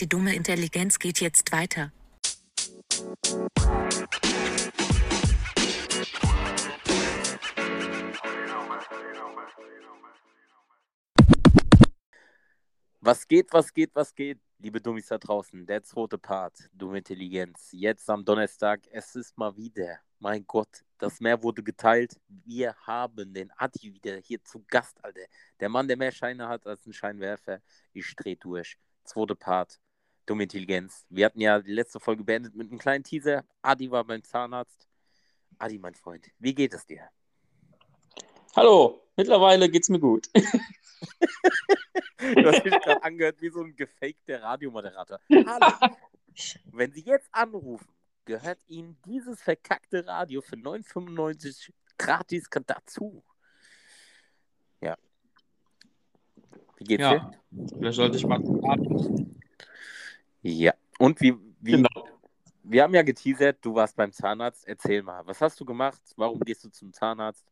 Die dumme Intelligenz geht jetzt weiter. Was geht, was geht, was geht, liebe Dummies da draußen? Der zweite Part, dumme Intelligenz. Jetzt am Donnerstag, es ist mal wieder, mein Gott, das Meer wurde geteilt. Wir haben den Adi wieder hier zu Gast, Alter. Der Mann, der mehr Scheine hat als ein Scheinwerfer. Ich dreh durch. Zweite Part, dumme Intelligenz. Wir hatten ja die letzte Folge beendet mit einem kleinen Teaser. Adi war beim Zahnarzt. Adi, mein Freund, wie geht es dir? Hallo, mittlerweile geht's mir gut. Du hast dich gerade angehört wie so ein gefakter Radiomoderator. Hallo. Wenn Sie jetzt anrufen, gehört Ihnen dieses verkackte Radio für 9,95 gratis dazu. Ja. Wie geht's Ja. dir? Vielleicht sollte ich mal atmen. Ja. Und wie, wie Genau. wir haben ja geteasert, du warst beim Zahnarzt. Erzähl mal, was hast du gemacht? Warum gehst du zum Zahnarzt?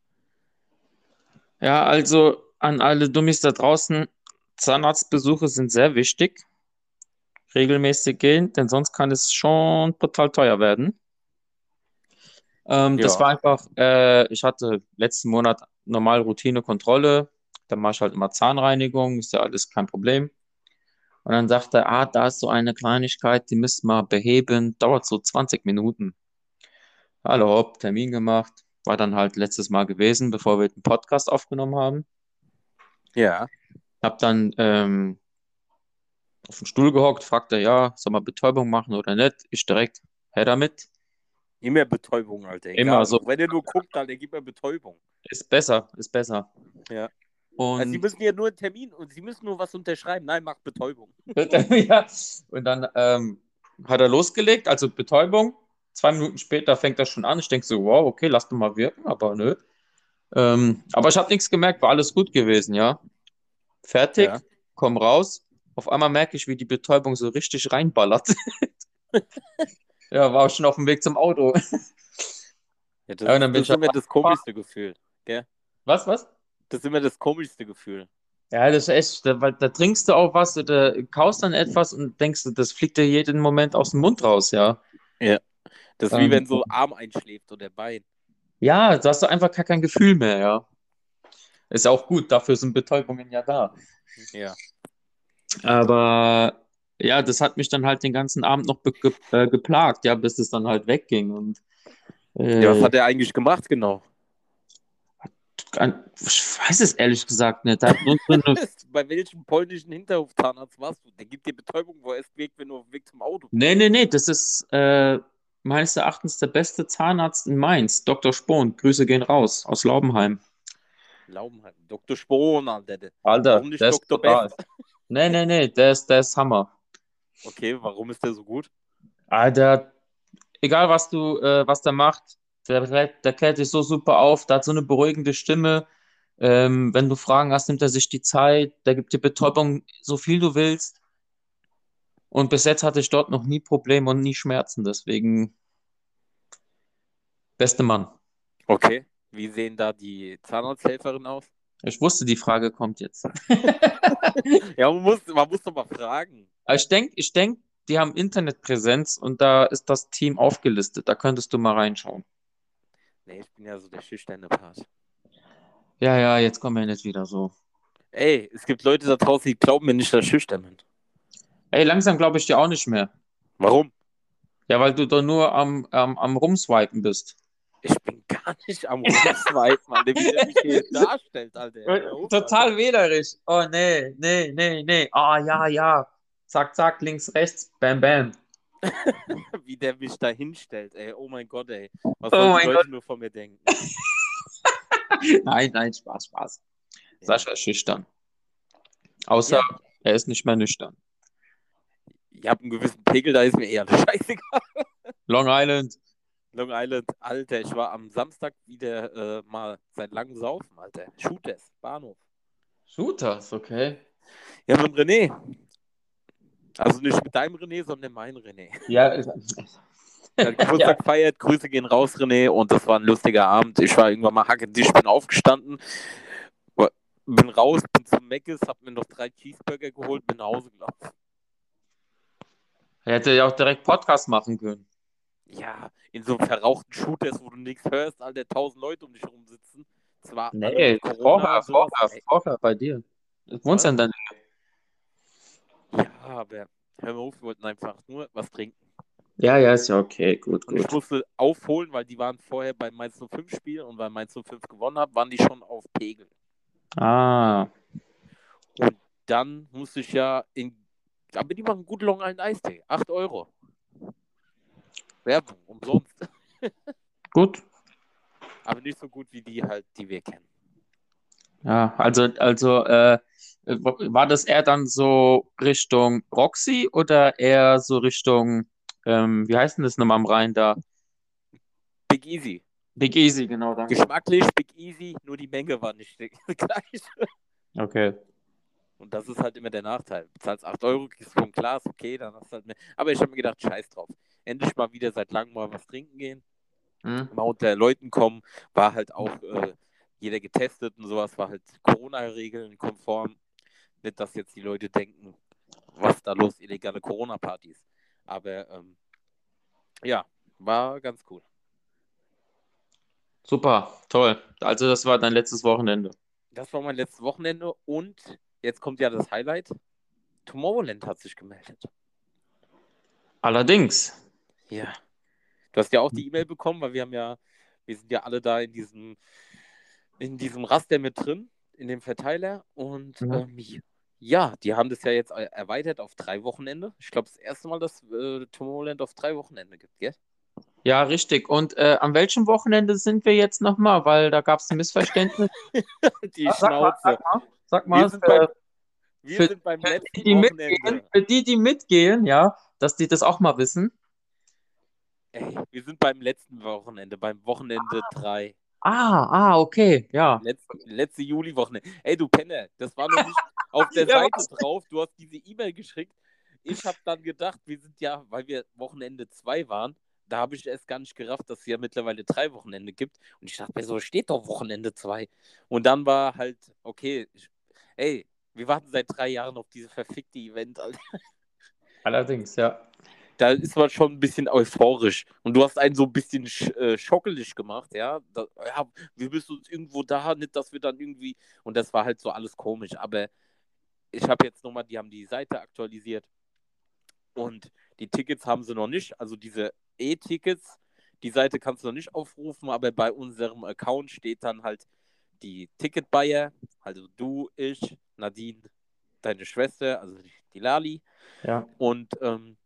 Ja, also an alle Dummies da draußen, Zahnarztbesuche sind sehr wichtig. Regelmäßig gehen, denn sonst kann es schon total teuer werden. Ähm, das Ja. war einfach, äh, ich hatte letzten Monat normal Routinekontrolle, dann mache ich halt immer Zahnreinigung, ist ja alles kein Problem. Und dann sagte er, ah, da ist so eine Kleinigkeit, die müssen wir beheben, dauert so 20 Minuten. Hallo, hopp, Termin gemacht, war dann halt letztes Mal gewesen, bevor wir den Podcast aufgenommen haben. Ja. Hab dann ähm, auf den Stuhl gehockt, fragte, ja, soll man Betäubung machen oder nicht? Ich direkt, her damit. Immer Betäubung, Alter. Egal. Immer so. Wenn ihr nur guckt, Alter, gib mir Betäubung. Ist besser, ist besser. Ja. Also sie Und, müssen ja nur einen Termin und sie müssen nur was unterschreiben. Nein, mach Betäubung. ja, und dann ähm, hat er losgelegt, also Betäubung. Zwei Minuten später fängt er schon an. Ich denke so, wow, okay, lass doch mal wirken, aber nö. Ähm, aber ich habe nichts gemerkt, war alles gut gewesen, ja. Fertig, Ja. komm raus. Auf einmal merke ich, wie die Betäubung so richtig reinballert. Ja, war schon auf dem Weg zum Auto. Ja, das, Ja, und dann bin das ich ist immer das komischste Gefühl. Was, was? Das ist immer das komischste Gefühl. Ja, das ist echt, da, weil da trinkst du auch was oder kaust dann etwas und denkst, das fliegt dir jeden Moment aus dem Mund raus, ja. Das ist wie Ähm. wenn so Arm einschläft oder Bein. Ja, da hast du einfach gar kein Gefühl mehr, ja. Ist auch gut, dafür sind Betäubungen ja da. Ja. Aber ja, das hat mich dann halt den ganzen Abend noch ge äh, geplagt, ja, bis es dann halt wegging. Und äh, ja. Was hat er eigentlich gemacht, genau? Ich weiß es ehrlich gesagt nicht. Da hat nur so eine Bei welchem polnischen Hinterhofzahnarzt warst du? Der gibt dir Betäubung, wo er erst weg, wenn du auf dem Weg zum Auto Nee, nee, nee, das ist äh, meines Erachtens der beste Zahnarzt in Mainz, Dr. Spohn. Grüße gehen raus aus Laubenheim. Laubenheim. Dr. Spohn, Alter. Alter, Warum nicht der ist Dr. Best? Nee, nee, nee, der ist, der ist Hammer. Okay, warum ist der so gut? Alter, egal was du, äh, was der macht, der, klärt- der klärt dich so super auf, der hat so eine beruhigende Stimme. Ähm, wenn du Fragen hast, nimmt er sich die Zeit, der gibt dir Betäubung, so viel du willst. Und bis jetzt hatte ich dort noch nie Probleme und nie Schmerzen, deswegen beste Mann. Okay. Wie sehen da die Zahnarzthelferin aus? Ich wusste, die Frage kommt jetzt. Ja, man muss, man muss doch mal fragen. Aber ich denke, ich denk, die haben Internetpräsenz und da ist das Team aufgelistet. Da könntest du mal reinschauen. Nee, ich bin ja so der schüchterne Part. Ja, ja, jetzt kommen wir nicht wieder so. Ey, es gibt Leute da draußen, die glauben mir nicht, dass ich schüchtern bin. Ey, langsam glaube ich dir auch nicht mehr. Warum? Ja, weil du doch nur am, am, am Rumswipen bist. Ich bin gar nicht am Rumswipen, Alter, wie der mich hier darstellt, Alter. Total wählerisch. Oh, nee, nee, nee, nee. Ah, ja, ja. Zack, zack, links, rechts, bam, bam. Wie der mich da hinstellt, ey. Oh mein Gott, ey. Was Oh sollen die mein Leute nur von mir denken? Nein, nein, Spaß, Spaß. Sascha ist schüchtern. Außer, Ja. er ist nicht mehr nüchtern. Ich habe einen gewissen Pegel, da ist mir eher scheißegal. Long Island. Long Island, Alter, ich war am Samstag wieder äh, mal seit langem saufen, Alter. Shooters, Bahnhof. Shooters, okay. Ja, mit René. Also nicht mit deinem René, sondern mein René. Ja, äh, Er hat Geburtstag gefeiert, Grüße gehen raus, René, und das war ein lustiger Abend. Ich war irgendwann mal hackedisch, bin aufgestanden, bin raus, bin zum Meckes, hab mir noch drei Cheeseburger geholt, bin nach Hause gelaufen. Er hätte ja auch direkt Podcast machen können. Ja, in so einem verrauchten Shooters, wo du nichts hörst, all der tausend Leute um dich herum sitzen. Zwar Nee, vorher, vorher, vorher bei dir. Du wohnst ja in deiner Ja, aber auf, wir wollten einfach nur was trinken. Ja, ja, ist ja okay, gut, Und ich gut. musste aufholen, weil die waren vorher bei Mainz 05 Spiel und weil Mainz 05 gewonnen hat, waren die schon auf Pegel. Ah, Und dann musste ich ja in. Aber die machen gut Long Island Eistee. 8 Euro. Werbung, umsonst. gut. Aber nicht so gut wie die halt, die wir kennen. Ja, also, also äh, war das eher dann so Richtung Roxy oder eher so Richtung, ähm, wie heißt denn das nochmal am Rhein da? Big Easy. Big Easy, genau, danke. Geschmacklich Big Easy, nur die Menge war nicht gleich. Okay. Und das ist halt immer der Nachteil. Du zahlst 8 Euro, kriegst du ein Glas, okay, dann hast du halt mehr. Aber ich habe mir gedacht, scheiß drauf. Endlich mal wieder seit langem mal was trinken gehen. Hm. mal unter Leuten kommen, war halt auch äh, jeder getestet und sowas, war halt Corona-Regeln konform. Nicht, dass jetzt die Leute denken, was da los, illegale Corona-Partys. Aber ähm, ja, war ganz cool. Super, toll. Also das war dein letztes Wochenende. Das war mein letztes Wochenende und jetzt kommt ja das Highlight. Tomorrowland hat sich gemeldet. Allerdings. Ja. Du hast ja auch die E-Mail bekommen, weil wir haben ja, wir sind ja alle da in diesem, in diesem Raster mit drin, in dem Verteiler. Und Mhm. ähm, ja, die haben das ja jetzt er- erweitert auf drei Wochenende. Ich glaube, das erste Mal, dass äh, Tomorrowland auf drei Wochenende gibt, gell? Ja, richtig. Und äh, an welchem Wochenende sind wir jetzt nochmal? Weil da gab es ein Missverständnis. Die mal, Schnauze. sag mal, sag Wir mal sind äh, beim, wir für- sind beim letzten die, die mitgehen, für die, die mitgehen, ja, dass die das auch mal wissen. Ey, wir sind beim letzten Wochenende, beim Wochenende 3. Ah, ah, okay, ja. Letzte, letzte Juli-Wochenende. Ey, du Penner, das war noch nicht auf der Ja, Seite drauf. Du hast diese E-Mail geschickt. Ich habe dann gedacht, wir sind ja, weil wir Wochenende 2 waren, da habe ich erst gar nicht gerafft, dass es ja mittlerweile drei Wochenende gibt. Und ich dachte mir so, steht doch Wochenende 2. Und dann war halt, okay, ich, ey, wir warten seit drei Jahren auf diese verfickte Event. Alter. Allerdings, ja. Da ist man schon ein bisschen euphorisch. Und du hast einen so ein bisschen sch äh, schockelig gemacht, ja? Da, ja. Wir müssen uns irgendwo da, nicht, dass wir dann irgendwie. Und das war halt so alles komisch. Aber ich habe jetzt nochmal, die haben die Seite aktualisiert. Und die Tickets haben sie noch nicht. Also diese E-Tickets, die Seite kannst du noch nicht aufrufen, aber bei unserem Account steht dann halt die Ticket-Buyer, also du, ich, Nadine, deine Schwester, also die, Lali. Ja. Und ähm,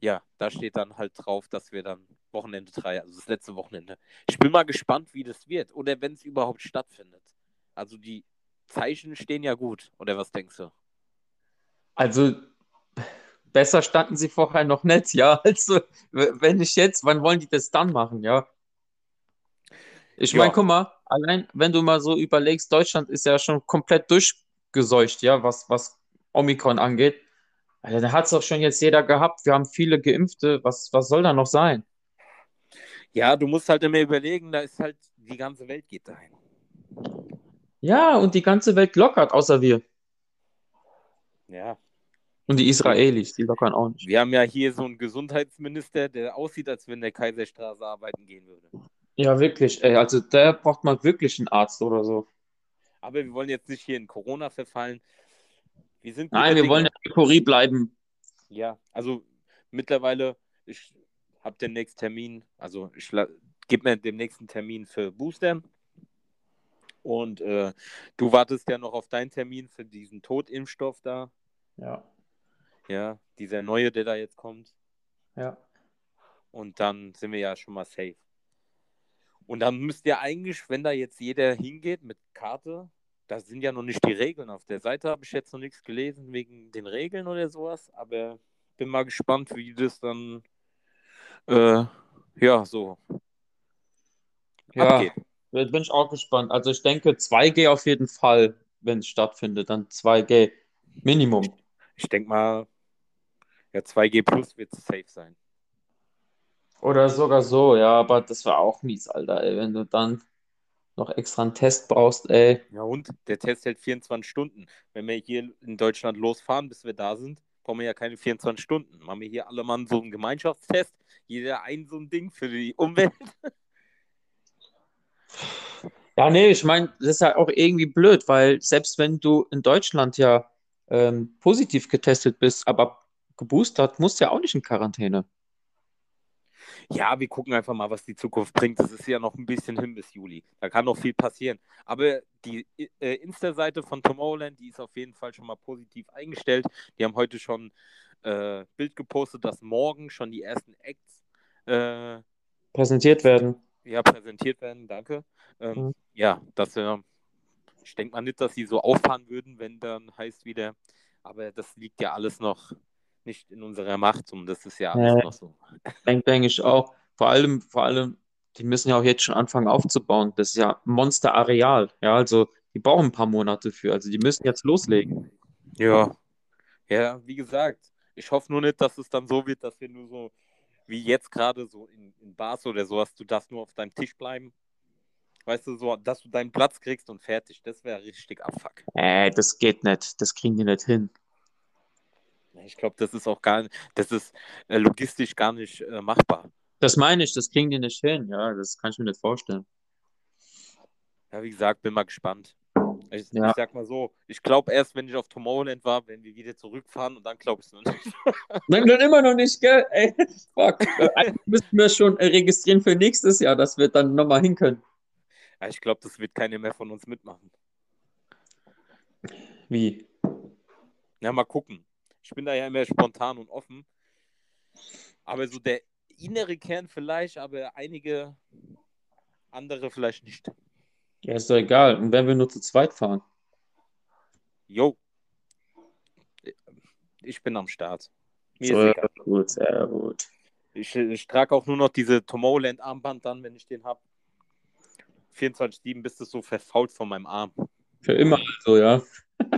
ja, da steht dann halt drauf, dass wir dann Wochenende 3, also das letzte Wochenende. Ich bin mal gespannt, wie das wird oder wenn es überhaupt stattfindet. Also die Zeichen stehen ja gut, oder was denkst du? Also besser standen sie vorher noch nicht, ja. Also, wenn nicht jetzt, wann wollen die das dann machen, ja? Ich Ja. meine, guck mal, allein wenn du mal so überlegst, Deutschland ist ja schon komplett durchgeseucht, ja, was, was Omikron angeht. Alter, da hat es doch schon jetzt jeder gehabt. Wir haben viele Geimpfte. Was, was soll da noch sein? Ja, du musst halt immer überlegen, da ist halt, die ganze Welt geht dahin. Ja, und die ganze Welt lockert, außer wir. Ja. Und die Israelis, die lockern auch nicht. Wir haben ja hier so einen Gesundheitsminister, der aussieht, als wenn der Kaiserstraße arbeiten gehen würde. Ja, wirklich, ey. Also da braucht man wirklich einen Arzt oder so. Aber wir wollen jetzt nicht hier in Corona verfallen. Wir sind Nein, wir Dinge. wollen in der Euphorie bleiben. Ja, also mittlerweile, ich habe demnächst Termin, also ich gebe mir den nächsten Termin für Booster. Und äh, du wartest ja noch auf deinen Termin für diesen Totimpfstoff da. Ja, Ja, dieser neue, der da jetzt kommt. ja. Und dann sind wir ja schon mal safe. Und dann müsst ihr eigentlich, wenn da jetzt jeder hingeht mit Karte, da sind ja noch nicht die Regeln. Auf der Seite habe ich jetzt noch nichts gelesen wegen den Regeln oder sowas, aber bin mal gespannt, wie das dann äh, ja so Ja, abgeht. bin ich auch gespannt. Also ich denke 2G auf jeden Fall, wenn es stattfindet, dann 2G Minimum. Ich denke mal, ja, 2G Plus wird safe sein. Oder sogar so, ja, aber das war auch mies, Alter, ey, wenn du dann noch extra einen Test brauchst, ey. Ja, und der Test hält 24 Stunden. Wenn wir hier in Deutschland losfahren, bis wir da sind, brauchen wir ja keine 24 Stunden. Machen wir hier alle mal so einen Gemeinschaftstest. Jeder ein so ein Ding für die Umwelt. Ja, nee, ich meine, das ist ja auch irgendwie blöd, weil selbst wenn du in Deutschland ja ähm, positiv getestet bist, aber geboostert, musst du ja auch nicht in Quarantäne. Ja, wir gucken einfach mal, was die Zukunft bringt. Das ist ja noch ein bisschen hin bis Juli. Da kann noch viel passieren. Aber die äh, Insta-Seite von Tomorrowland, die ist auf jeden Fall schon mal positiv eingestellt. Die haben heute schon äh, Bild gepostet, dass morgen schon die ersten Acts äh, präsentiert werden. Ja, präsentiert werden, danke. Ähm, mhm. Ja, das, äh, ich denke mal nicht, dass sie so auffahren würden, wenn dann heißt wieder, aber das liegt ja alles noch nicht in unserer Macht und das ist ja alles äh, noch so. Denke denk ich auch. Vor allem, vor allem, die müssen ja auch jetzt schon anfangen aufzubauen. Das ist ja Monsterareal. Ja, also die brauchen ein paar Monate für. Also die müssen jetzt loslegen. Ja. Ja, wie gesagt, ich hoffe nur nicht, dass es dann so wird, dass wir nur so wie jetzt gerade so in, in Bars oder sowas, du darfst nur auf deinem Tisch bleiben. Weißt du, so, dass du deinen Platz kriegst und fertig. Das wäre richtig abfuck. Äh, das geht nicht. Das kriegen die nicht hin. Ich glaube, das ist auch gar nicht, das ist äh, logistisch gar nicht äh, machbar. Das meine ich, das kriegen die nicht hin. Ja, das kann ich mir nicht vorstellen. Ja, wie gesagt, bin mal gespannt. Ich, ja. ich sag mal so, ich glaube erst, wenn ich auf Tomorrowland war, wenn wir wieder zurückfahren und dann glaube ich es noch nicht. Nein, dann immer noch nicht, gell? Ey, fuck. Eigentlich müssen wir schon äh, registrieren für nächstes Jahr, dass wir dann nochmal hin können. Ja, ich glaube, das wird keiner mehr von uns mitmachen. Wie? Ja, mal gucken. Ich bin da ja immer spontan und offen. Aber so der innere Kern vielleicht, aber einige andere vielleicht nicht. Ja, ist doch egal. Und wenn wir nur zu zweit fahren? Jo. Ich bin am Start. Mir sehr gut, sehr gut. Ich, ich trage auch nur noch diese Tomorrowland-Armband dann, wenn ich den habe. 24-7 bist du so verfault von meinem Arm. Für immer also, ja.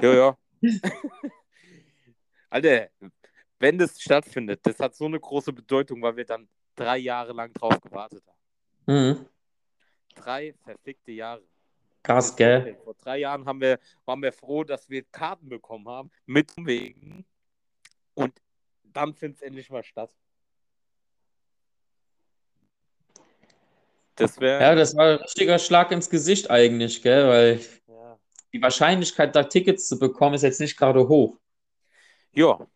Ja, ja. Alter, wenn das stattfindet, das hat so eine große Bedeutung, weil wir dann drei Jahre lang drauf gewartet haben. Mhm. Drei verfickte Jahre. Krass, gell? Vor drei Jahren haben wir, waren wir froh, dass wir Karten bekommen haben, mit Wegen. Und dann findet es endlich mal statt. Das wäre. Ja, das war ein richtiger Schlag ins Gesicht eigentlich, gell? Weil ja. die Wahrscheinlichkeit, da Tickets zu bekommen, ist jetzt nicht gerade hoch. Ja,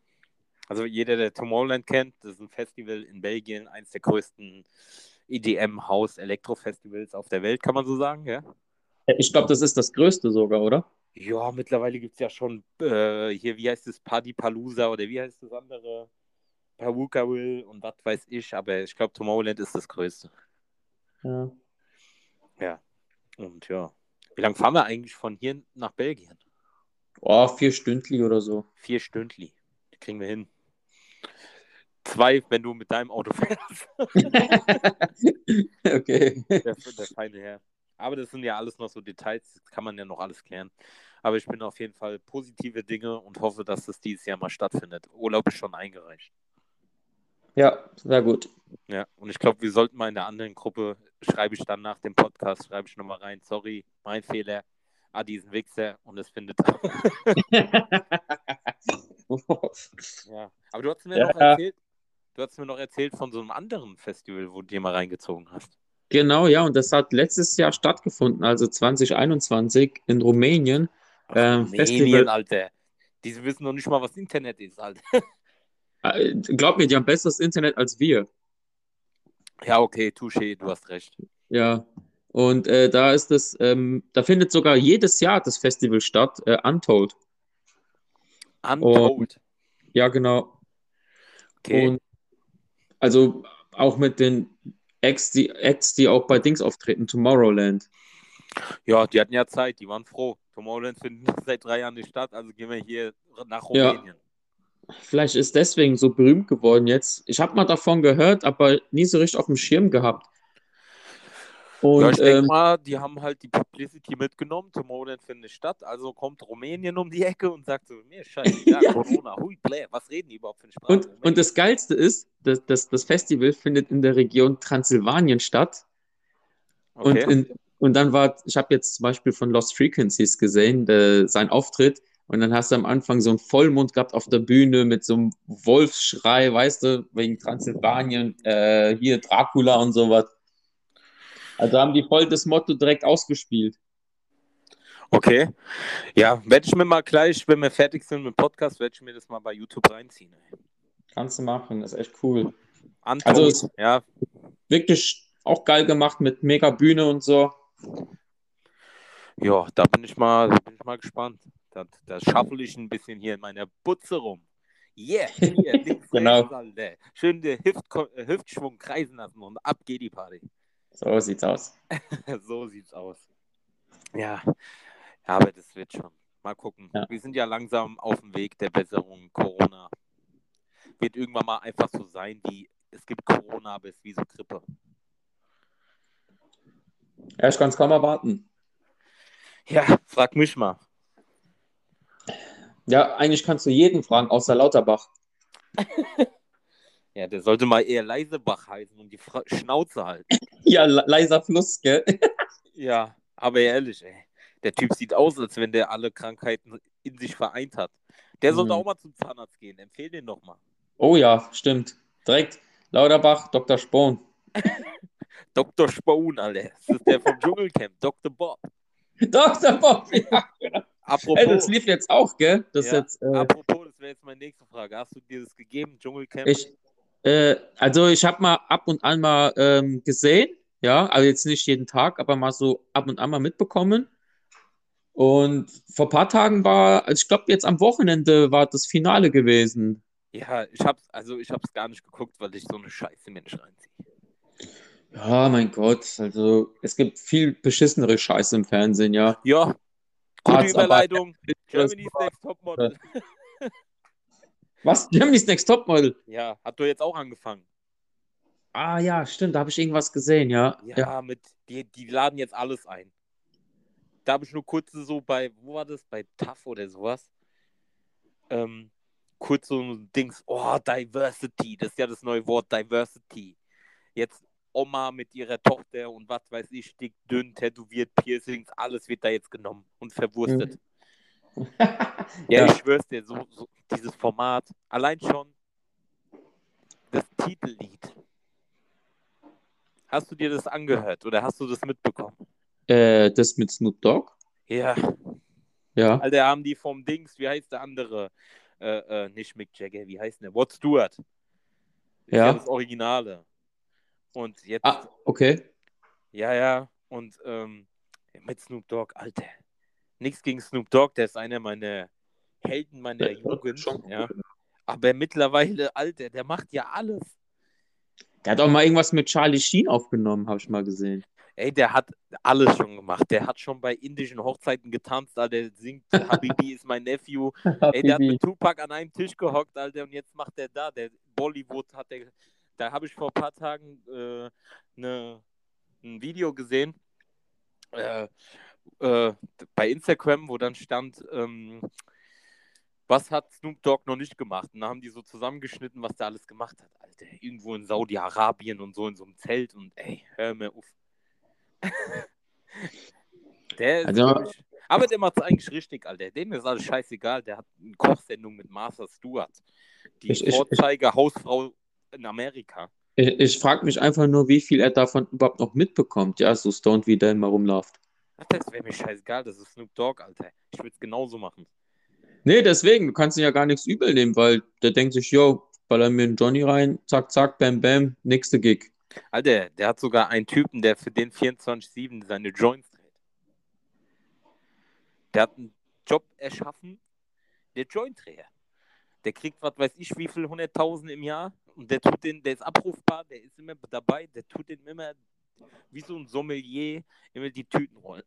also jeder, der Tomorrowland kennt, das ist ein Festival in Belgien, eines der größten EDM-Haus-Elektro-Festivals auf der Welt, kann man so sagen, ja? Ich glaube, das ist das größte sogar, oder? Ja, mittlerweile gibt es ja schon äh, hier, wie heißt es, Party Palooza oder wie heißt das andere? Paruka Will und was weiß ich, aber ich glaube, Tomorrowland ist das größte. Ja. Ja. Und ja. Wie lange fahren wir eigentlich von hier nach Belgien? Oh, vier Stündli oder so. Vier Stündli. Die kriegen wir hin. Zwei, wenn du mit deinem Auto fährst. okay. Der, der feine Herr. Aber das sind ja alles noch so Details, das kann man ja noch alles klären. Aber ich bin auf jeden Fall positive Dinge und hoffe, dass das dieses Jahr mal stattfindet. Urlaub ist schon eingereicht. Ja, sehr gut. Ja, und ich glaube, wir sollten mal in der anderen Gruppe, schreibe ich dann nach dem Podcast, schreibe ich nochmal rein, sorry, mein Fehler, ah, diesen Wichser und es findet. ja, aber du hast mir ja. noch erzählt, du hast mir noch erzählt von so einem anderen Festival, wo du dir mal reingezogen hast. Genau, ja, und das hat letztes Jahr stattgefunden, also 2021 in Rumänien. Ach, ähm, Rumänien, Festival. Alter. Die wissen noch nicht mal, was Internet ist, Alter. Äh, glaub mir, die haben besseres Internet als wir. Ja, okay, touché, du hast recht. Ja, und äh, da ist es, ähm, da findet sogar jedes Jahr das Festival statt, äh, Untold. Untold? Und, ja, genau. Okay. Und also auch mit den Acts die, Acts, die auch bei Dings auftreten, Tomorrowland. Ja, die hatten ja Zeit, die waren froh. Tomorrowland findet seit drei Jahren nicht statt, also gehen wir hier nach Rumänien. Ja. Vielleicht ist deswegen so berühmt geworden jetzt. Ich habe mal davon gehört, aber nie so richtig auf dem Schirm gehabt. Und, ja, ich denke ähm, mal, die haben halt die Publicity mitgenommen. Tomorrowland findet statt. Also kommt Rumänien um die Ecke und sagt so: Mir scheiße, ja, Corona, hui, bläh, was reden die überhaupt für eine Sprache? Und, und das Geilste ist, dass, dass, das Festival findet in der Region Transsilvanien statt. Okay. Und, in, und dann war, ich habe jetzt zum Beispiel von Lost Frequencies gesehen, der, sein Auftritt Und dann hast du am Anfang so einen Vollmond gehabt auf der Bühne mit so einem Wolfsschrei, weißt du, wegen Transsilvanien, äh, hier Dracula und sowas. Also haben die voll das Motto direkt ausgespielt. Okay. Ja, werde ich mir mal gleich, wenn wir fertig sind mit dem Podcast, werde ich mir das mal bei YouTube reinziehen. Kannst du machen, das ist echt cool. Anton, Also es- ja, Wirklich auch geil gemacht mit mega Bühne und so. ja, da bin ich mal, da bin ich mal gespannt. Das, das schaffel ich ein bisschen hier in meiner Butze rum. Yeah, hier, links, Genau. rechts, Alter. Schön den Hüft, äh, Hüftschwung kreisen lassen und ab geht die Party. So sieht's aus. so sieht's aus. Ja. ja, aber das wird schon. Mal gucken. Ja. Wir sind ja langsam auf dem Weg der Besserung. Corona wird irgendwann mal einfach so sein, wie es gibt Corona, aber es ist wie so Grippe. Ja, ich kann es kaum erwarten. Ja, frag mich mal. Ja, eigentlich kannst du jeden fragen, außer Lauterbach. Ja, der sollte mal eher Leisebach heißen und die Fra Schnauze halten. Ja, le- leiser Fluss, gell? Ja, aber ehrlich, ey. Der Typ sieht aus, als wenn der alle Krankheiten in sich vereint hat. Der sollte Mhm. auch mal zum Zahnarzt gehen. Empfehl den doch mal. Oh ja, stimmt. Direkt Lauterbach, Dr. Spohn. Dr. Spoon, Alter. Das ist der vom Dschungelcamp. Dr. Bob. Dr. Bob, ja. Apropos, Ey, das lief jetzt auch, gell? Das Ja, jetzt, äh, apropos, das wäre jetzt meine nächste Frage. Hast du dir das gegeben, Dschungelcamp? ich, äh, also ich habe mal ab und an mal ähm, gesehen, ja, also jetzt nicht jeden Tag, aber mal so ab und an mal mitbekommen. Und vor ein paar Tagen war, also ich glaube jetzt am Wochenende war das Finale gewesen. Ja, ich hab's, also ich hab's gar nicht geguckt, weil ich so eine scheiße Mensch reinziehe. Ja, mein Gott, also es gibt viel beschissenere Scheiße im Fernsehen, ja. Ja, gute Überleitung. Germany's Next Topmodel. Was? Germany's Next Topmodel. Ja, hat doch jetzt auch angefangen. Ah ja, stimmt, da habe ich irgendwas gesehen, ja. Ja, Ja. mit, die, die laden jetzt alles ein. Da habe ich nur kurz so bei, wo war das? Bei TAF oder sowas. Ähm, kurz so ein Dings, oh, Diversity, das ist ja das neue Wort, Diversity. Jetzt Oma mit ihrer Tochter und was weiß ich, dick, dünn, tätowiert, Piercings, alles wird da jetzt genommen und verwurstet. Ja, Ja. ich schwör's dir, so, so dieses Format, allein schon das Titellied. Hast du dir das angehört oder hast du das mitbekommen? Äh, das mit Snoop Dogg? Ja, Ja. Alter, haben die vom Dings, wie heißt der andere? Äh, äh, nicht Mick Jagger, wie heißt der? Rod Stewart. Ja. Ja. das Originale. Und jetzt, Ah, okay. ja, ja, und ähm, mit Snoop Dogg, Alter. Nichts gegen Snoop Dogg, der ist einer meiner Helden meiner Jugend. Schon. Ja. Aber mittlerweile, Alter, der macht ja alles. Der hat auch mal irgendwas mit Charlie Sheen aufgenommen, habe ich mal gesehen. Ey, der hat alles schon gemacht. Der hat schon bei indischen Hochzeiten getanzt, Alter. Der singt Habibi ist mein Nephew. Ey, der hat mit Tupac an einem Tisch gehockt, Alter, und jetzt macht der da, der Bollywood hat der, da habe ich vor ein paar Tagen äh, ne, ein Video gesehen äh, äh, bei Instagram, wo dann stand, ähm, was hat Snoop Dogg noch nicht gemacht? Und da haben die so zusammengeschnitten, was der alles gemacht hat, Alter. Irgendwo in Saudi-Arabien und so in so einem Zelt und ey, hör mir auf. der ist Also- wirklich, aber der macht es eigentlich richtig, Alter. Dem ist alles scheißegal. Der hat eine Kochsendung mit Martha Stewart. Die Ich- ich- ich- Vorzeige-Hausfrau in Amerika. Ich, ich frage mich einfach nur, wie viel er davon überhaupt noch mitbekommt. Ja, so stoned, wie der immer rumläuft. Ach, das wäre mir scheißegal. Das ist Snoop Dogg, Alter. Ich würde es genauso machen. Nee, deswegen, du kannst ihm ja gar nichts übel nehmen, weil der denkt sich, yo, baller mir einen Johnny rein, zack, zack, bam, bam, nächste Gig. Alter, der hat sogar einen Typen, der für den 24-7 seine Joints dreht. Der hat einen Job erschaffen, der Jointdreher. Der kriegt, was weiß ich, wie viel, 100.000 im Jahr und der tut den, der ist abrufbar, der ist immer dabei, der tut den immer wie so ein Sommelier immer die Tüten rollen.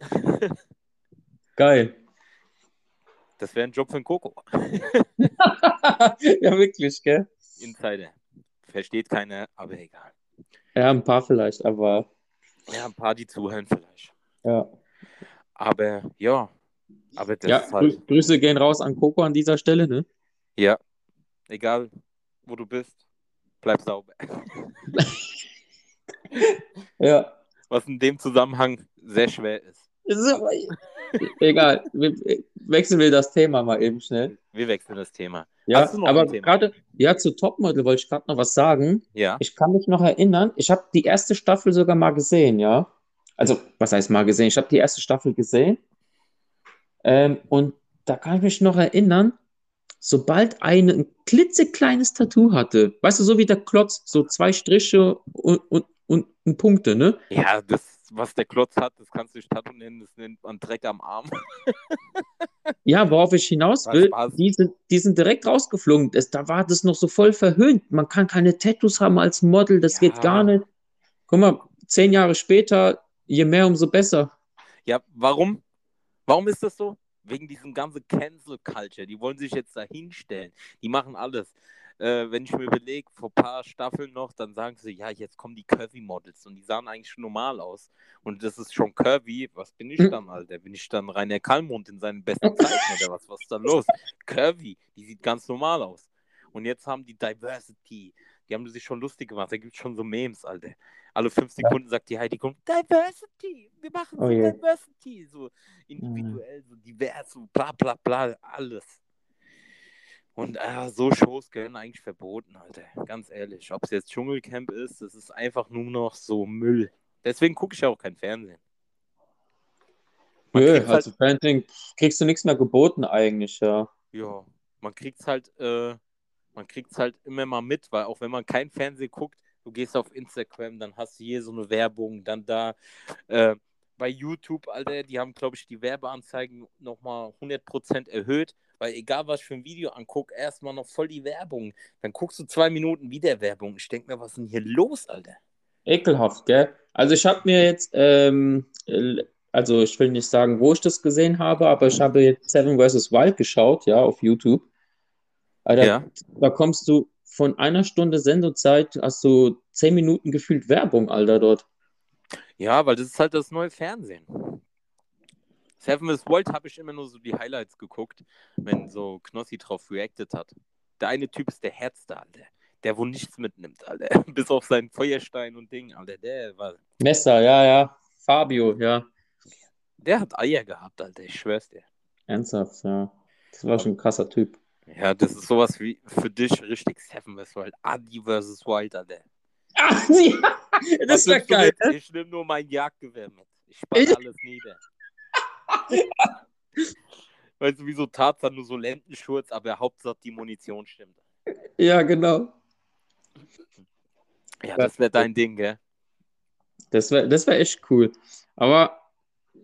Geil. Das wäre ein Job für einen Coco. ja, wirklich, gell? Insider. Versteht keiner, aber egal. Ja, ein paar vielleicht, aber Ja, ein paar, die zuhören vielleicht. ja. Aber ja, aber das Ja, ist halt. Grü Grüße gehen raus an Coco an dieser Stelle, ne? Ja, egal wo du bist, bleib sauber. Ja. Was in dem Zusammenhang sehr schwer ist. Egal, wir, wechseln wir das Thema mal eben schnell. Wir wechseln das Thema. Ja, aber gerade, ja, zu Topmodel wollte ich gerade noch was sagen. Ja. Ich kann mich noch erinnern, ich habe die erste Staffel sogar mal gesehen, ja. Also, was heißt mal gesehen? Ich habe die erste Staffel gesehen. Ähm, und da kann ich mich noch erinnern, sobald eine ein klitzekleines Tattoo hatte, weißt du, so wie der Klotz, so zwei Striche und, und, und Punkte, ne? Ja, das, was der Klotz hat, das kannst du nicht Tattoo nennen, das nennt man Dreck am Arm. Ja, worauf ich hinaus will, die sind, die sind direkt rausgeflogen. Das, da war das noch so voll verhöhnt. Man kann keine Tattoos haben als Model, das Ja. geht gar nicht. Guck mal, zehn Jahre später, je mehr, umso besser. Ja, warum? Warum ist das so? Wegen diesem ganzen Cancel Culture. Die wollen sich jetzt da hinstellen. Die machen alles. Äh, wenn ich mir überlege, vor ein paar Staffeln noch, dann sagen sie, ja, jetzt kommen die Curvy-Models und die sahen eigentlich schon normal aus. Und das ist schon Curvy. Was bin ich Hm. dann, Alter? Bin ich dann Rainer Kallmund in seinen besten Zeiten oder was? Was ist da los? Curvy, die sieht ganz normal aus. Und jetzt haben die Diversity. Die haben sich schon lustig gemacht. Da gibt es schon so Memes, Alter. Alle fünf Sekunden sagt die Heidi Klum, Diversity, wir machen so Oh je. Diversity. So individuell, so divers, so bla bla bla, alles. Und äh, so Shows gehören eigentlich verboten, Alter. Ganz ehrlich. Ob es jetzt Dschungelcamp ist, das ist einfach nur noch so Müll. Deswegen gucke ich auch kein Fernsehen. Man Nö, halt- also Parenting kriegst du nichts mehr geboten eigentlich, ja. Ja, man kriegt's halt, äh, man kriegt's halt immer mal mit, weil auch wenn man kein Fernsehen guckt, du gehst auf Instagram, dann hast du hier so eine Werbung, dann da äh, bei YouTube, Alter, die haben, glaube ich, die Werbeanzeigen nochmal 100% erhöht, weil egal was ich für ein Video anguck, erstmal noch voll die Werbung. Dann guckst du zwei Minuten wieder Werbung. Ich denke mir, was ist denn hier los, Alter? Ekelhaft, gell? Also ich habe mir jetzt, ähm, äh, also ich will nicht sagen, wo ich das gesehen habe, aber ich habe jetzt Seven vs. Wild geschaut, ja, auf YouTube. Alter, Ja. da kommst du von einer Stunde Sendezeit, hast du zehn Minuten gefühlt Werbung, Alter, dort. Ja, weil das ist halt das neue Fernsehen. Seven vs. Wild habe ich immer nur so die Highlights geguckt, wenn so Knossi drauf reacted hat. Der eine Typ ist der Herzste, Alter. Der, wo nichts mitnimmt, Alter. Bis auf seinen Feuerstein und Ding, Alter. Der war, Messer, ja, ja. Fabio, ja. der hat Eier gehabt, Alter. Ich schwör's dir. Ernsthaft, ja. Das war schon ein krasser Typ. Ja, das ist sowas wie für dich richtig Seven vs. Wild. Adi vs. Wild, Alter. Ah, ja, das wäre geil. mit? Ich nehme nur mein Jagdgewehr mit. Ich spanne Ich- alles nieder. Weißt du, wie so Tarzan, nur so Lendenschurz, aber Hauptsache die Munition stimmt. Ja, genau. Ja, das wäre dein Ding, gell? Das wäre das wär echt cool. Aber,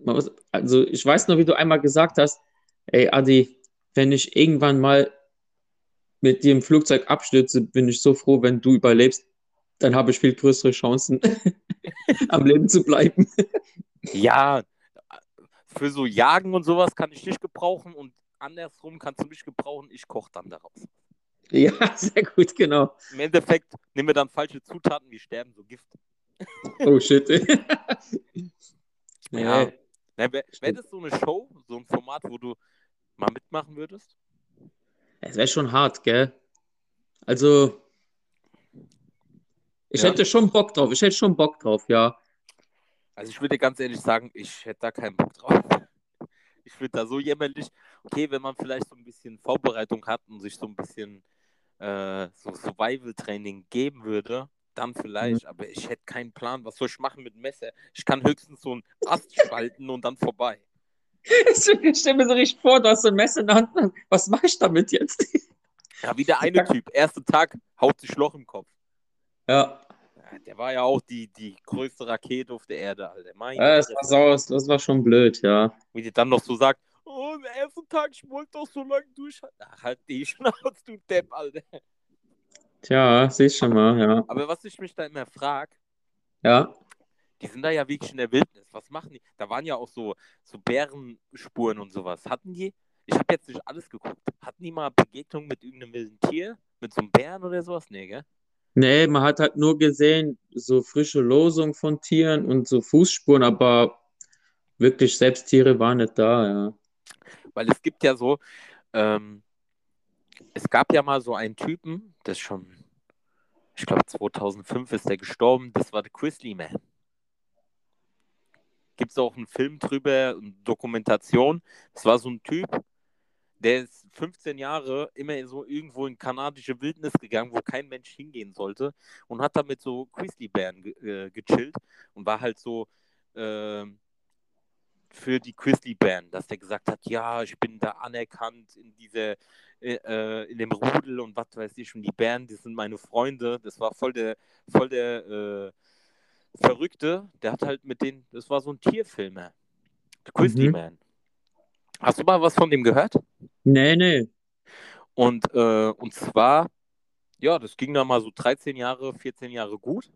muss, also ich weiß noch, wie du einmal gesagt hast, ey Adi, wenn ich irgendwann mal mit dir im Flugzeug abstürze, bin ich so froh, wenn du überlebst, dann habe ich viel größere Chancen, am Leben zu bleiben. Ja, für so Jagen und sowas kann ich dich gebrauchen und andersrum kannst du mich gebrauchen, ich koche dann daraus. Ja, sehr gut, genau. Im Endeffekt nehmen wir dann falsche Zutaten, wir sterben, so Gift. Oh shit. Ja. Nee. Wäre wär das so eine Show, so ein Format, wo du mal mitmachen würdest? Es wäre schon hart, gell? Also, ich Ja. hätte schon Bock drauf. Ich hätte schon Bock drauf, ja. Also ich würde ganz ehrlich sagen, ich hätte da keinen Bock drauf. Ich würde da so jämmerlich, okay, wenn man vielleicht so ein bisschen Vorbereitung hat und sich so ein bisschen äh, so Survival-Training geben würde, dann vielleicht, aber ich hätte keinen Plan, was soll ich machen mit Messer? Ich kann höchstens so einen Ast spalten und dann vorbei. Ich stelle mir so richtig vor, du hast so ein Messer in der Hand. Was mache ich damit jetzt? Ja, wie der eine Typ, erster Tag, haut sich Loch im Kopf. Ja, der war ja auch die, die größte Rakete auf der Erde, Alter. Mein ja das war saus, das war schon blöd, ja. Wie die dann noch so sagt, oh, am ersten Tag, ich wollte doch so lange durchhalten. Ach, halt die Schnauze, du Depp, Alter. Tja, siehst schon mal, ja. Aber was ich mich da immer frage, Ja, die sind da ja wirklich in der Wildnis. Was machen die? Da waren ja auch so, so Bärenspuren und sowas. Hatten die, ich habe jetzt nicht alles geguckt, hatten die mal Begegnung mit irgendeinem wilden Tier? Mit so einem Bären oder sowas? Nee, gell? Nee, man hat halt nur gesehen, so frische Losung von Tieren und so Fußspuren, aber wirklich selbst Tiere waren nicht da, ja. Weil es gibt ja so, ähm, es gab ja mal so einen Typen, das schon, ich glaube 2005 ist der gestorben, das war der Grizzly Man. Gibt es auch einen Film drüber, eine Dokumentation. Das war so ein Typ, der ist 15 Jahre immer so irgendwo in kanadische Wildnis gegangen, wo kein Mensch hingehen sollte und hat damit so Grizzlybären ge äh, gechillt und war halt so äh, für die Grizzlybären, dass der gesagt hat, ja, ich bin da anerkannt in dieser äh, äh, in dem Rudel und was weiß ich und die Bären, die sind meine Freunde. Das war voll der voll der äh, Verrückte, der hat halt mit denen, das war so ein Tierfilmer. Grizzly mhm. Hast du mal was von dem gehört? Nee, nee. Und, äh, und zwar, ja, das ging dann mal so 13 Jahre, 14 Jahre gut.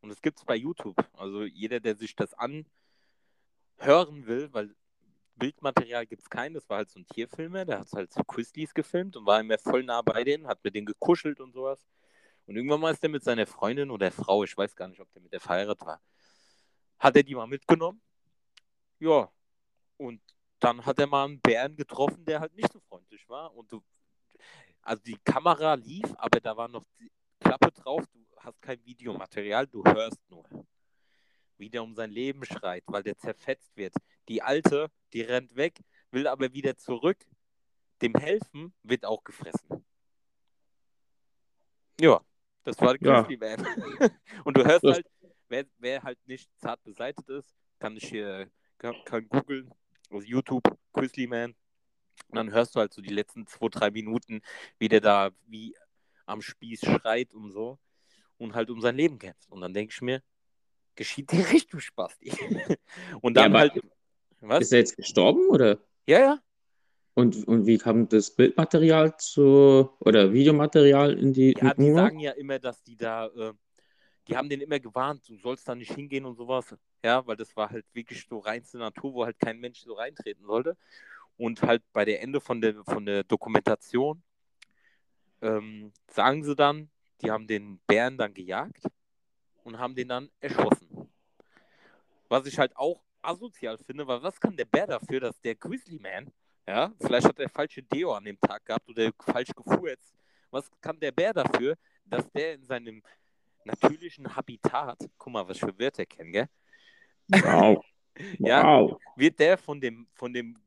Und das gibt es bei YouTube. Also jeder, der sich das anhören will, weil Bildmaterial gibt es kein, das war halt so ein Tierfilmer, der hat halt so Chrisleys gefilmt und war immer voll nah bei denen, hat mit denen gekuschelt und sowas. Und irgendwann mal ist er mit seiner Freundin oder Frau, ich weiß gar nicht, ob der mit der verheiratet war, hat er die mal mitgenommen. Ja. Und dann hat er mal einen Bären getroffen, der halt nicht so freundlich war. Und du, also die Kamera lief, aber da war noch die Klappe drauf, du hast kein Videomaterial, du hörst nur. Wie der um sein Leben schreit, weil der zerfetzt wird. Die Alte, die rennt weg, will aber wieder zurück. Dem helfen, wird auch gefressen. Ja. Das war Grizzly ja. Man. Und du hörst das halt, wer, wer, halt nicht zart beseitigt ist, kann ich hier, kann, kann googeln, also YouTube, Grizzly Man. Und dann hörst du halt so die letzten zwei, drei Minuten, wie der da wie am Spieß schreit und so und halt um sein Leben kämpft. Und dann denke ich mir, geschieht dir recht, du Spaß. und dann ja, halt. Was? Ist er jetzt gestorben oder? Ja, ja. Und, und wie kam das Bildmaterial zu oder Videomaterial in die. Ja, die sagen ja immer, dass die da, äh, die haben den immer gewarnt, du sollst da nicht hingehen und sowas. Ja, weil das war halt wirklich so reinste Natur, wo halt kein Mensch so reintreten sollte. Und halt bei der Ende von der, von der Dokumentation ähm, sagen sie dann, die haben den Bären dann gejagt und haben den dann erschossen. Was ich halt auch asozial finde, weil was kann der Bär dafür, dass der Grizzly Man ja, vielleicht hat er falsche Deo an dem Tag gehabt oder falsch gefurzt. Was kann der Bär dafür, dass der in seinem natürlichen Habitat, guck mal, was für Wörter kennen, gell? Wow. ja, wow. wird der von dem, von dem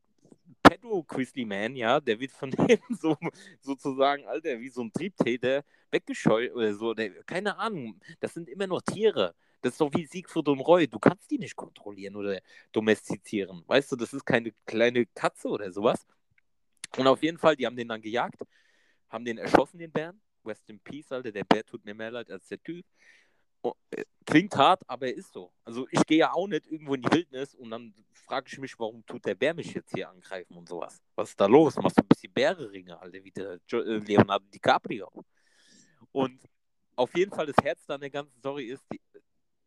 Pedo Grizzly Man, ja, der wird von dem so sozusagen, Alter, wie so ein Triebtäter weggescheut oder so. Der, keine Ahnung, das sind immer noch Tiere. Das ist doch wie Siegfried und Roy. Du kannst die nicht kontrollieren oder domestizieren. Weißt du, das ist keine kleine Katze oder sowas. Und auf jeden Fall, die haben den dann gejagt, haben den erschossen, den Bären. Rest in Peace, Alter. Der Bär tut mir mehr leid als der Typ. Oh, klingt hart, aber er ist so. Also ich gehe ja auch nicht irgendwo in die Wildnis und dann frage ich mich, warum tut der Bär mich jetzt hier angreifen und sowas? Was ist da los? Machst du ein bisschen Bäreringe, Alter, wie der äh, Leonardo DiCaprio. Und auf jeden Fall das Herz an der ganzen Story ist, die,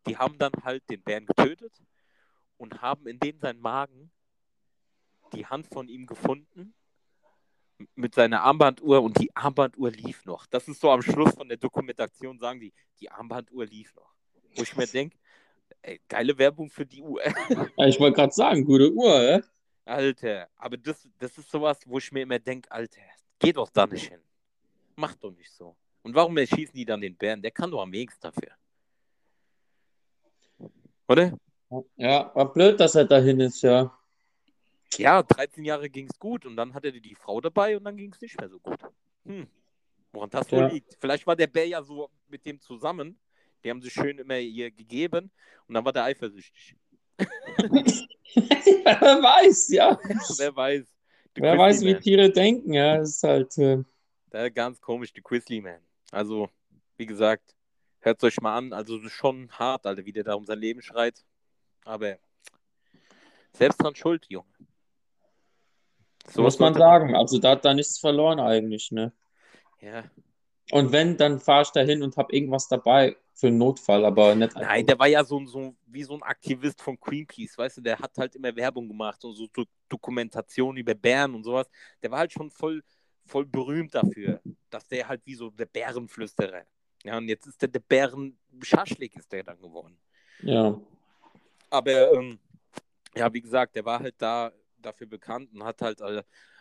die haben dann halt den Bären getötet und haben in dem seinen Magen die Hand von ihm gefunden mit seiner Armbanduhr und die Armbanduhr lief noch. Das ist so am Schluss von der Dokumentation, sagen die, die Armbanduhr lief noch. Wo ich mir denke, geile Werbung für die Uhr. Ja, ich wollte gerade sagen, gute Uhr, äh? Alter, aber das, das ist sowas, wo ich mir immer denke, Alter, geh doch da nicht hin. Mach doch nicht so. Und warum erschießen die dann den Bären? Der kann doch am wenigsten dafür. Oder? Ja, war blöd, dass er dahin ist, ja. Ja, 13 Jahre ging es gut und dann hatte er die Frau dabei und dann ging es nicht mehr so gut. Hm. Woran das ja. wohl liegt? Vielleicht war der Bär ja so mit dem zusammen. Die haben sich schön immer ihr gegeben und dann war der eifersüchtig. Wer weiß, ja. Wer weiß. The Wer weiß, Man. wie Tiere denken, ja. Das ist halt. Äh... Der ganz komisch, die Grizzly Man. Also, wie gesagt, Hört es euch mal an. Also das ist schon hart, Alter, wie der da um sein Leben schreit. Aber selbst dran schuld, Junge. So muss man sagen. Also da hat da nichts verloren eigentlich, ne? Ja. Und wenn, dann fahre ich da hin und habe irgendwas dabei für einen Notfall, aber nicht. Nein, der war ja so, so wie so ein Aktivist von Greenpeace, weißt du, der hat halt immer Werbung gemacht und so Dokumentation über Bären und sowas. Der war halt schon voll, voll berühmt dafür, dass der halt wie so der Bärenflüsterer. Ja, und jetzt ist der, der Bären Schaschlik ist der dann geworden. Ja. Aber ähm, ja, wie gesagt, der war halt da dafür bekannt und hat halt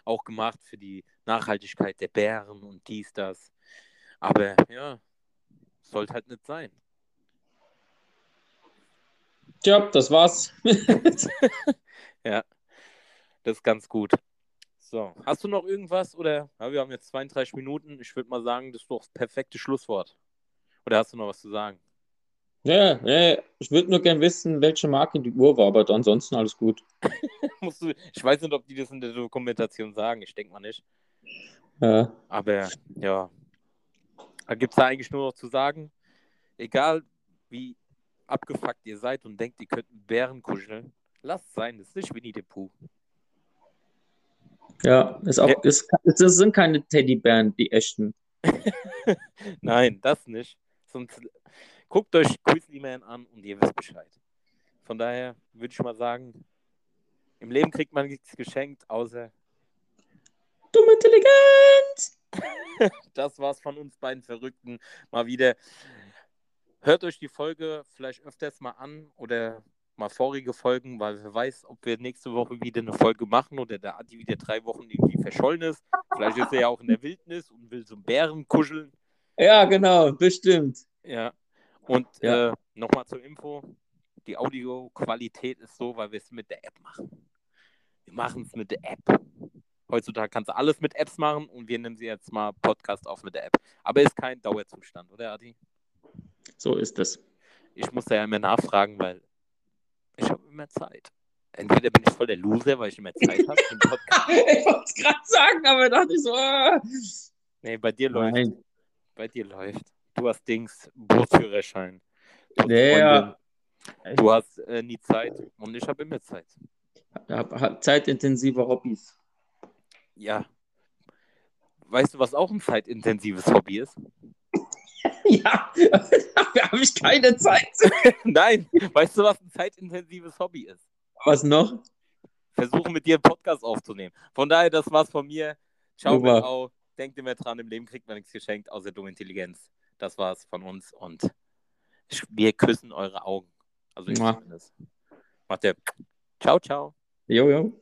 auch gemacht für die Nachhaltigkeit der Bären und dies, das. Aber ja, sollte halt nicht sein. Tja, das war's. ja, das ist ganz gut. So, hast du noch irgendwas oder ja, wir haben jetzt 32 Minuten. Ich würde mal sagen, das ist doch das perfekte Schlusswort. Oder hast du noch was zu sagen? Ja, ja ich würde nur gerne wissen, welche Marke die Uhr war, aber ansonsten alles gut. Musst du, ich weiß nicht, ob die das in der Dokumentation sagen. Ich denke mal nicht. Ja. Aber ja, da gibt es da eigentlich nur noch zu sagen, egal wie abgefuckt ihr seid und denkt, ihr könnt Bären kuscheln, lasst es sein, das ist nicht Winnie the Pooh. Ja, ist auch, Ja. Ist, das sind keine Teddybären, die echten. Nein, das nicht. Sonst guckt euch Grizzly Man an und ihr wisst Bescheid. Von daher würde ich mal sagen, im Leben kriegt man nichts geschenkt, außer Dumme Intelligenz! das war's von uns beiden Verrückten. Mal wieder. Hört euch die Folge vielleicht öfters mal an oder mal vorige Folgen, weil wer weiß, ob wir nächste Woche wieder eine Folge machen oder der Adi wieder drei Wochen irgendwie verschollen ist. Vielleicht ist er ja auch in der Wildnis und will so einen Bären kuscheln. Ja, genau, bestimmt. Ja. Und Ja. Äh, nochmal zur Info: Die Audioqualität ist so, weil wir es mit der App machen. Wir machen es mit der App. Heutzutage kannst du alles mit Apps machen und wir nehmen sie jetzt mal Podcast auf mit der App. Aber ist kein Dauerzustand, oder Adi? So ist es. Ich muss da ja immer nachfragen, weil ich habe immer Zeit. Entweder bin ich voll der Loser, weil ich immer Zeit habe. Podcast. ich wollte es gerade sagen, aber dachte ich so. Ah. Nee, bei dir läuft. Nein. Bei dir läuft. Du hast Dings, Bootsführerschein. Ja. Du hast äh, nie Zeit und ich habe immer Zeit. Hab, hab zeitintensive Hobbys. Ja. Weißt du, was auch ein zeitintensives Hobby ist? ja, dafür habe ich keine Zeit. Nein, weißt du, was ein zeitintensives Hobby ist? Was noch? Versuchen mit dir einen Podcast aufzunehmen. Von daher, das war's von mir. Ciao. Kakao. Denkt immer dran, im Leben kriegt man nichts geschenkt, außer dumme Intelligenz. Das war es von uns und wir küssen eure Augen. Also ich mache zumindest. Macht der. Ciao, ciao. Jo, Jo.